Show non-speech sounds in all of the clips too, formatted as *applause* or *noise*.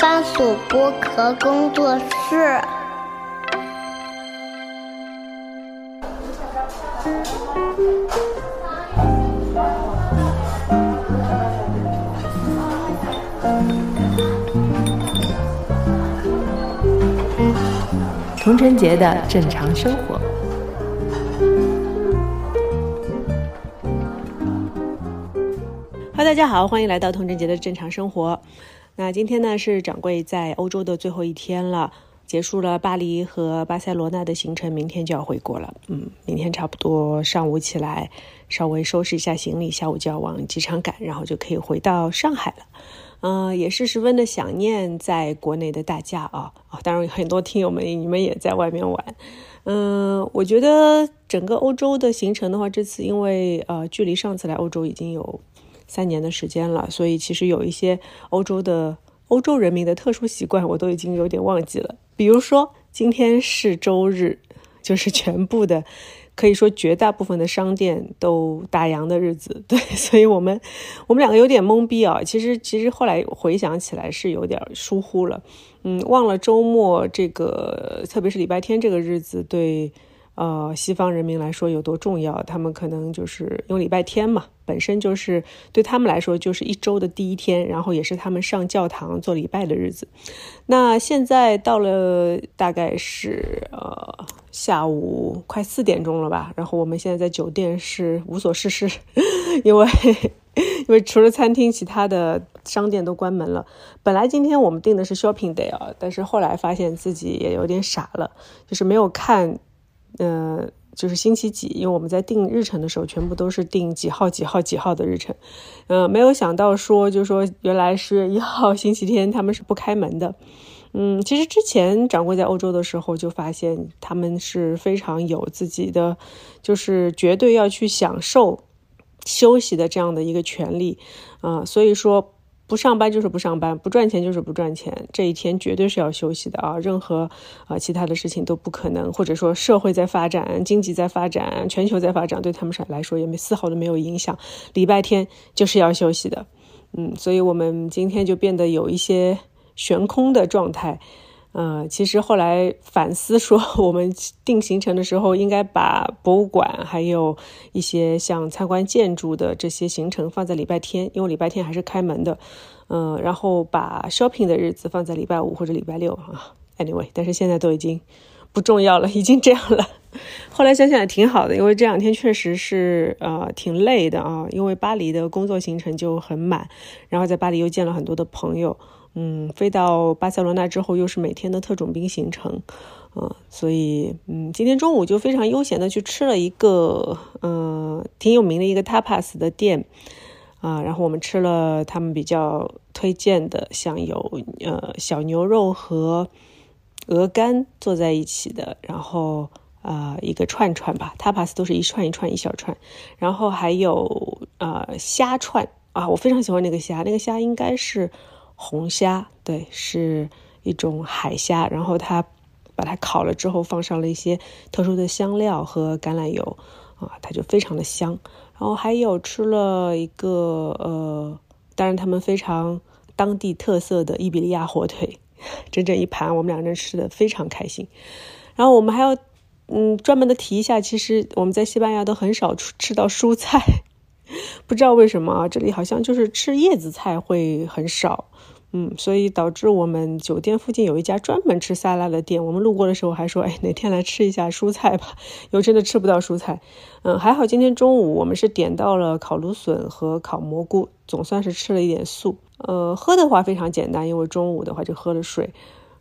番薯剥壳工作室。童晨杰的正常生活。哈，大家好，欢迎来到童晨杰的正常生活。那今天呢是掌柜在欧洲的最后一天了，结束了巴黎和巴塞罗那的行程，明天就要回国了。嗯，明天差不多上午起来，稍微收拾一下行李，下午就要往机场赶，然后就可以回到上海了。嗯，也是十分的想念在国内的大家啊啊！当然，很多听友们你们也在外面玩。嗯，我觉得整个欧洲的行程的话，这次因为呃距离上次来欧洲已经有三年的时间了，所以其实有一些欧洲的欧洲人民的特殊习惯，我都已经有点忘记了。比如说，今天是周日，就是全部的。可以说绝大部分的商店都打烊的日子，对，*laughs* 所以我们我们两个有点懵逼啊。其实其实后来回想起来是有点疏忽了，嗯，忘了周末这个，特别是礼拜天这个日子对。呃，西方人民来说有多重要？他们可能就是因为礼拜天嘛，本身就是对他们来说就是一周的第一天，然后也是他们上教堂做礼拜的日子。那现在到了大概是呃下午快四点钟了吧？然后我们现在在酒店是无所事事，*laughs* 因为因为除了餐厅，其他的商店都关门了。本来今天我们订的是 shopping day 啊，但是后来发现自己也有点傻了，就是没有看。呃，就是星期几？因为我们在定日程的时候，全部都是定几号、几号、几号的日程。呃，没有想到说，就说原来十月一号 *laughs* 星期天他们是不开门的。嗯，其实之前掌柜在欧洲的时候就发现他们是非常有自己的，就是绝对要去享受休息的这样的一个权利。啊，所以说。不上班就是不上班，不赚钱就是不赚钱。这一天绝对是要休息的啊！任何啊其他的事情都不可能，或者说社会在发展，经济在发展，全球在发展，对他们来说也没丝毫的没有影响。礼拜天就是要休息的，嗯，所以我们今天就变得有一些悬空的状态。呃，其实后来反思说，我们定行程的时候，应该把博物馆还有一些像参观建筑的这些行程放在礼拜天，因为礼拜天还是开门的。嗯，然后把 shopping 的日子放在礼拜五或者礼拜六啊。Anyway，但是现在都已经不重要了，已经这样了。后来想想也挺好的，因为这两天确实是呃挺累的啊，因为巴黎的工作行程就很满，然后在巴黎又见了很多的朋友。嗯，飞到巴塞罗那之后，又是每天的特种兵行程，嗯，所以嗯，今天中午就非常悠闲的去吃了一个嗯挺有名的一个 tapas 的店，啊，然后我们吃了他们比较推荐的，像有呃小牛肉和鹅肝做在一起的，然后啊一个串串吧，tapas 都是一串一串一小串，然后还有啊虾串啊，我非常喜欢那个虾，那个虾应该是。红虾，对，是一种海虾，然后它把它烤了之后，放上了一些特殊的香料和橄榄油，啊，它就非常的香。然后还有吃了一个，呃，当然他们非常当地特色的伊比利亚火腿，整整一盘，我们两个人吃的非常开心。然后我们还要，嗯，专门的提一下，其实我们在西班牙都很少吃吃到蔬菜。不知道为什么啊，这里好像就是吃叶子菜会很少，嗯，所以导致我们酒店附近有一家专门吃沙拉的店，我们路过的时候还说，哎，哪天来吃一下蔬菜吧，又真的吃不到蔬菜，嗯，还好今天中午我们是点到了烤芦笋和烤蘑菇，总算是吃了一点素，呃，喝的话非常简单，因为中午的话就喝了水，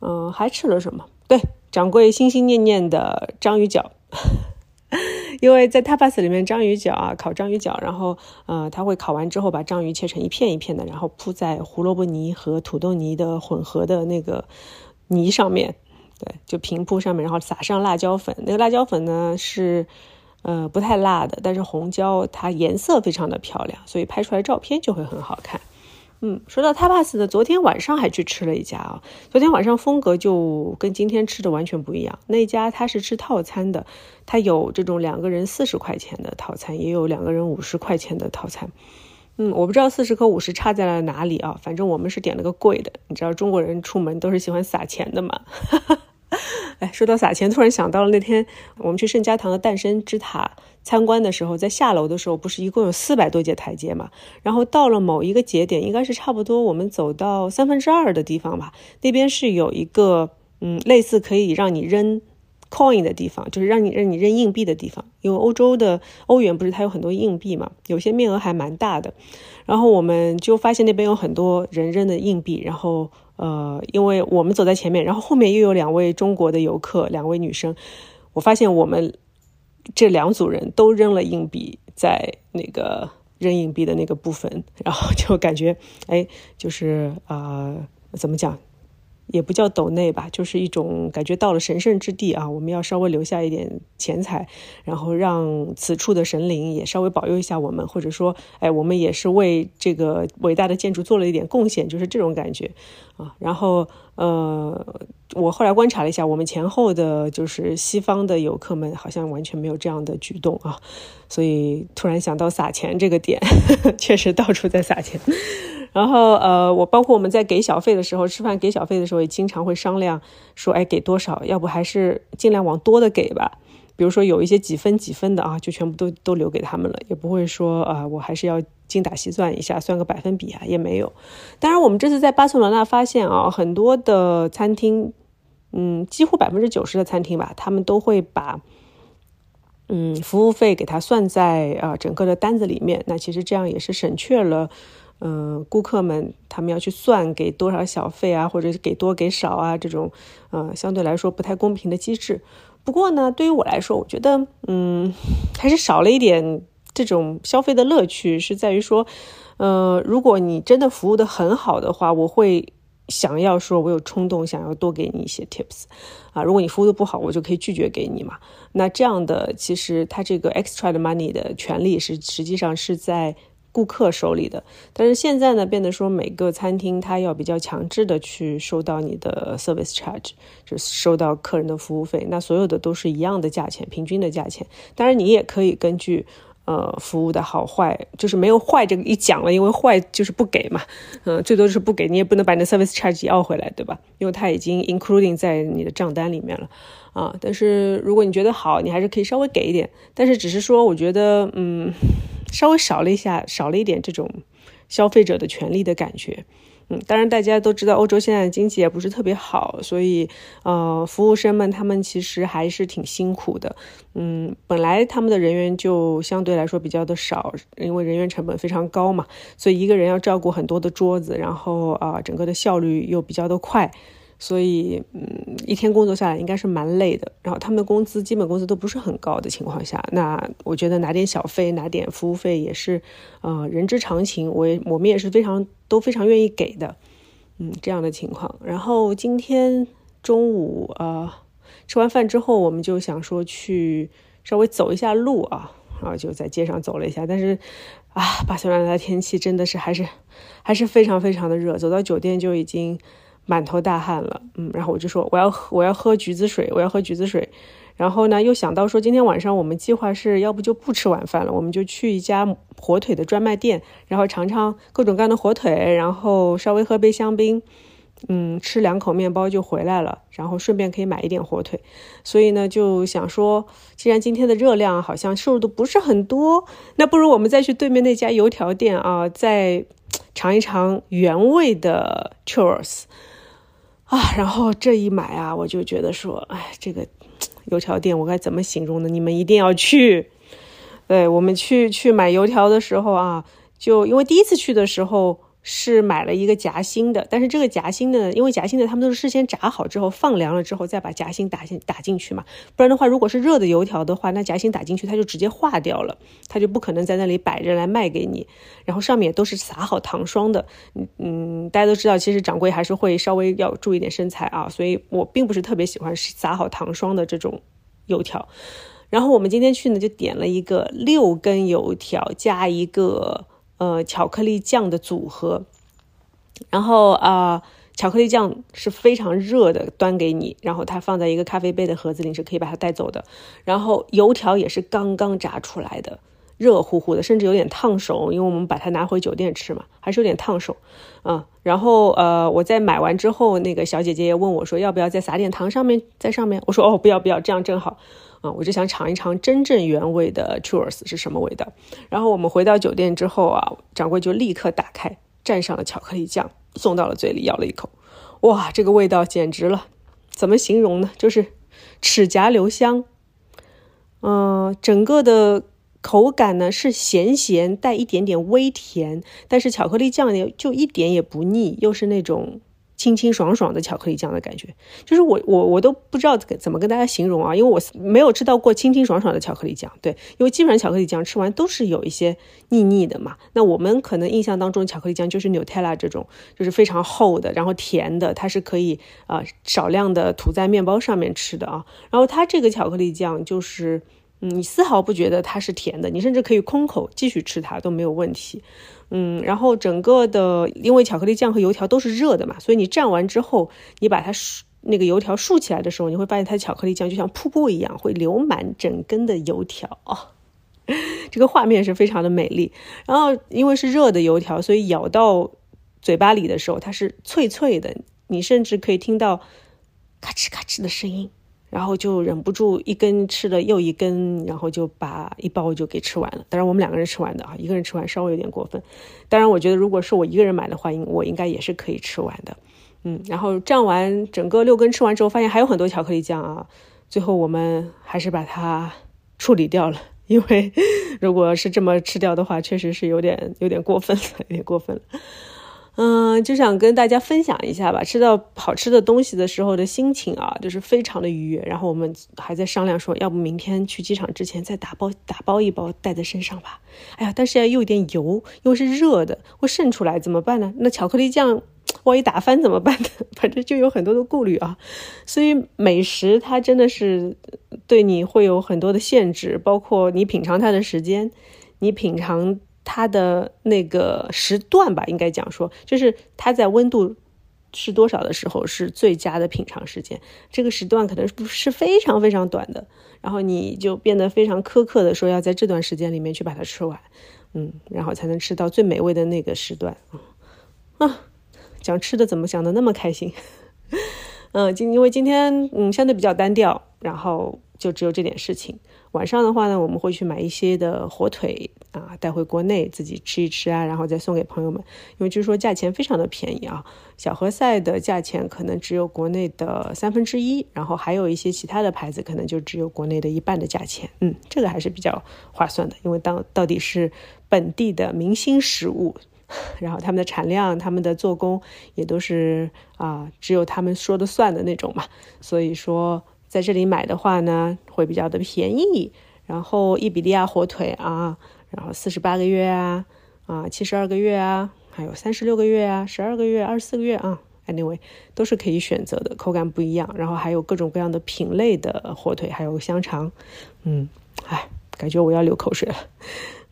嗯，还吃了什么？对，掌柜心心念念的章鱼脚。因为在 tapas 里面，章鱼脚啊，烤章鱼脚，然后呃，他会烤完之后把章鱼切成一片一片的，然后铺在胡萝卜泥和土豆泥的混合的那个泥上面，对，就平铺上面，然后撒上辣椒粉。那个辣椒粉呢是呃不太辣的，但是红椒它颜色非常的漂亮，所以拍出来照片就会很好看。嗯，说到 tapas 的，昨天晚上还去吃了一家啊。昨天晚上风格就跟今天吃的完全不一样。那家他是吃套餐的，他有这种两个人四十块钱的套餐，也有两个人五十块钱的套餐。嗯，我不知道四十和五十差在了哪里啊，反正我们是点了个贵的。你知道中国人出门都是喜欢撒钱的嘛？哈 *laughs* 哈说到撒钱，突然想到了那天我们去圣家堂的诞生之塔参观的时候，在下楼的时候，不是一共有四百多节台阶嘛？然后到了某一个节点，应该是差不多我们走到三分之二的地方吧，那边是有一个嗯，类似可以让你扔 coin 的地方，就是让你让你扔硬币的地方。因为欧洲的欧元不是它有很多硬币嘛，有些面额还蛮大的。然后我们就发现那边有很多人扔的硬币，然后。呃，因为我们走在前面，然后后面又有两位中国的游客，两位女生。我发现我们这两组人都扔了硬币在那个扔硬币的那个部分，然后就感觉，哎，就是啊，怎么讲？也不叫斗内吧，就是一种感觉到了神圣之地啊，我们要稍微留下一点钱财，然后让此处的神灵也稍微保佑一下我们，或者说，哎，我们也是为这个伟大的建筑做了一点贡献，就是这种感觉啊。然后，呃，我后来观察了一下，我们前后的就是西方的游客们好像完全没有这样的举动啊，所以突然想到撒钱这个点，*laughs* 确实到处在撒钱。然后，呃，我包括我们在给小费的时候，吃饭给小费的时候，也经常会商量说，哎，给多少？要不还是尽量往多的给吧。比如说有一些几分几分的啊，就全部都都留给他们了，也不会说啊，我还是要精打细算一下，算个百分比啊，也没有。当然，我们这次在巴塞罗那发现啊，很多的餐厅，嗯，几乎百分之九十的餐厅吧，他们都会把，嗯，服务费给他算在啊整个的单子里面。那其实这样也是省却了。嗯，顾客们他们要去算给多少小费啊，或者是给多给少啊，这种呃相对来说不太公平的机制。不过呢，对于我来说，我觉得嗯还是少了一点这种消费的乐趣，是在于说，呃，如果你真的服务的很好的话，我会想要说，我有冲动想要多给你一些 tips 啊。如果你服务的不好，我就可以拒绝给你嘛。那这样的其实他这个 extra 的 money 的权利是实际上是在。顾客手里的，但是现在呢，变得说每个餐厅它要比较强制的去收到你的 service charge，就是收到客人的服务费。那所有的都是一样的价钱，平均的价钱。当然，你也可以根据呃服务的好坏，就是没有坏这个一讲了，因为坏就是不给嘛，嗯，最多就是不给你也不能把你的 service charge 要回来，对吧？因为它已经 including 在你的账单里面了啊。但是如果你觉得好，你还是可以稍微给一点。但是只是说，我觉得嗯。稍微少了一下，少了一点这种消费者的权利的感觉。嗯，当然大家都知道，欧洲现在经济也不是特别好，所以呃，服务生们他们其实还是挺辛苦的。嗯，本来他们的人员就相对来说比较的少，因为人员成本非常高嘛，所以一个人要照顾很多的桌子，然后啊，整个的效率又比较的快。所以，嗯，一天工作下来应该是蛮累的。然后他们的工资，基本工资都不是很高的情况下，那我觉得拿点小费，拿点服务费也是，呃，人之常情。我我们也是非常都非常愿意给的，嗯，这样的情况。然后今天中午啊，吃完饭之后，我们就想说去稍微走一下路啊，然后就在街上走了一下。但是啊，巴塞罗那的天气真的是还是还是非常非常的热，走到酒店就已经。满头大汗了，嗯，然后我就说我要喝我要喝橘子水，我要喝橘子水，然后呢又想到说今天晚上我们计划是要不就不吃晚饭了，我们就去一家火腿的专卖店，然后尝尝各种各样的火腿，然后稍微喝杯香槟，嗯，吃两口面包就回来了，然后顺便可以买一点火腿，所以呢就想说，既然今天的热量好像摄入的不是很多，那不如我们再去对面那家油条店啊，再尝一尝原味的 churros。啊，然后这一买啊，我就觉得说，哎，这个油条店我该怎么形容呢？你们一定要去。对我们去去买油条的时候啊，就因为第一次去的时候。是买了一个夹心的，但是这个夹心呢，因为夹心的他们都是事先炸好之后放凉了之后再把夹心打进打进去嘛，不然的话，如果是热的油条的话，那夹心打进去它就直接化掉了，它就不可能在那里摆着来卖给你。然后上面都是撒好糖霜的，嗯嗯，大家都知道，其实掌柜还是会稍微要注意点身材啊，所以我并不是特别喜欢撒好糖霜的这种油条。然后我们今天去呢，就点了一个六根油条加一个。呃，巧克力酱的组合，然后啊，巧克力酱是非常热的，端给你，然后它放在一个咖啡杯的盒子里，是可以把它带走的。然后油条也是刚刚炸出来的，热乎乎的，甚至有点烫手，因为我们把它拿回酒店吃嘛，还是有点烫手，嗯，然后呃，我在买完之后，那个小姐姐问我说，要不要再撒点糖上面，在上面，我说哦，不要不要，这样正好，啊，我就想尝一尝真正原味的 churros 是什么味道。然后我们回到酒店之后啊，掌柜就立刻打开，蘸上了巧克力酱，送到了嘴里，咬了一口，哇，这个味道简直了，怎么形容呢？就是齿颊留香，嗯，整个的。口感呢是咸咸带一点点微甜，但是巧克力酱呢就一点也不腻，又是那种清清爽爽的巧克力酱的感觉。就是我我我都不知道怎么跟大家形容啊，因为我没有吃到过清清爽爽的巧克力酱。对，因为基本上巧克力酱吃完都是有一些腻腻的嘛。那我们可能印象当中巧克力酱就是 Nutella 这种，就是非常厚的，然后甜的，它是可以啊少量的涂在面包上面吃的啊。然后它这个巧克力酱就是。你丝毫不觉得它是甜的，你甚至可以空口继续吃它都没有问题。嗯，然后整个的，因为巧克力酱和油条都是热的嘛，所以你蘸完之后，你把它那个油条竖起来的时候，你会发现它巧克力酱就像瀑布一样，会流满整根的油条哦。*laughs* 这个画面是非常的美丽。然后因为是热的油条，所以咬到嘴巴里的时候，它是脆脆的，你甚至可以听到咔哧咔哧的声音。然后就忍不住一根吃了又一根，然后就把一包就给吃完了。当然我们两个人吃完的啊，一个人吃完稍微有点过分。当然我觉得如果是我一个人买的话，应我应该也是可以吃完的。嗯，然后蘸完整个六根吃完之后，发现还有很多巧克力酱啊。最后我们还是把它处理掉了，*laughs* 因为如果是这么吃掉的话，确实是有点有点过分了，有点过分了。嗯，就想跟大家分享一下吧。吃到好吃的东西的时候的心情啊，就是非常的愉悦。然后我们还在商量说，要不明天去机场之前再打包打包一包带在身上吧。哎呀，但是又有点油，又是热的，会渗出来怎么办呢？那巧克力酱万一打翻怎么办呢？*laughs* 反正就有很多的顾虑啊。所以美食它真的是对你会有很多的限制，包括你品尝它的时间，你品尝。它的那个时段吧，应该讲说，就是它在温度是多少的时候是最佳的品尝时间。这个时段可能不是非常非常短的，然后你就变得非常苛刻的说要在这段时间里面去把它吃完，嗯，然后才能吃到最美味的那个时段啊。讲吃的怎么讲的那么开心？嗯，*laughs* 今因为今天嗯相对比较单调，然后就只有这点事情。晚上的话呢，我们会去买一些的火腿啊，带回国内自己吃一吃啊，然后再送给朋友们。因为据说价钱非常的便宜啊，小荷赛的价钱可能只有国内的三分之一，然后还有一些其他的牌子可能就只有国内的一半的价钱。嗯，这个还是比较划算的，因为当到底是本地的明星食物，*laughs* 然后他们的产量、他们的做工也都是啊，只有他们说的算的那种嘛，所以说。在这里买的话呢，会比较的便宜。然后伊比利亚火腿啊，然后四十八个月啊，啊七十二个月啊，还有三十六个月啊，十二个月、二十四个月啊，anyway 都是可以选择的，口感不一样。然后还有各种各样的品类的火腿，还有香肠。嗯，哎，感觉我要流口水了。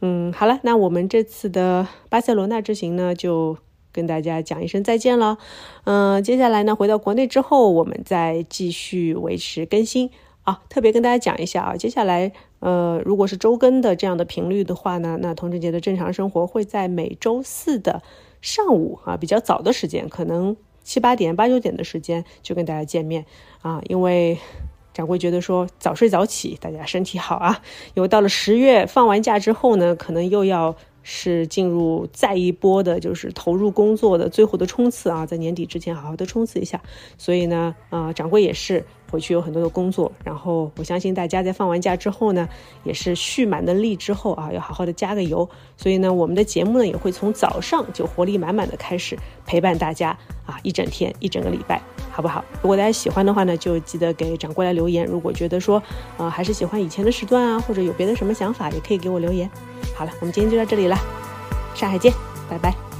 嗯，好了，那我们这次的巴塞罗那之行呢，就。跟大家讲一声再见了，嗯，接下来呢，回到国内之后，我们再继续维持更新啊。特别跟大家讲一下啊，接下来，呃，如果是周更的这样的频率的话呢，那童贞节的正常生活会在每周四的上午啊，比较早的时间，可能七八点、八九点的时间就跟大家见面啊。因为掌柜觉得说早睡早起，大家身体好啊。因为到了十月放完假之后呢，可能又要。是进入再一波的，就是投入工作的最后的冲刺啊，在年底之前好好的冲刺一下。所以呢，啊，掌柜也是。回去有很多的工作，然后我相信大家在放完假之后呢，也是蓄满的力之后啊，要好好的加个油。所以呢，我们的节目呢也会从早上就活力满满的开始陪伴大家啊，一整天一整个礼拜，好不好？如果大家喜欢的话呢，就记得给掌柜来留言。如果觉得说，呃，还是喜欢以前的时段啊，或者有别的什么想法，也可以给我留言。好了，我们今天就到这里了，上海见，拜拜。